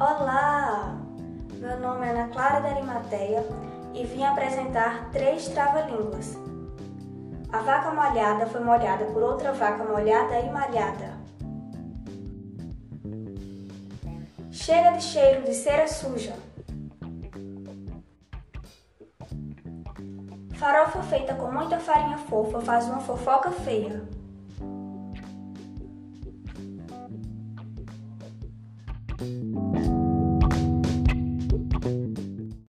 Olá! Meu nome é Ana Clara da Arimateia e vim apresentar três trava-línguas. A vaca molhada foi molhada por outra vaca molhada e malhada. Chega de cheiro de cera suja. Farofa feita com muita farinha fofa faz uma fofoca feia.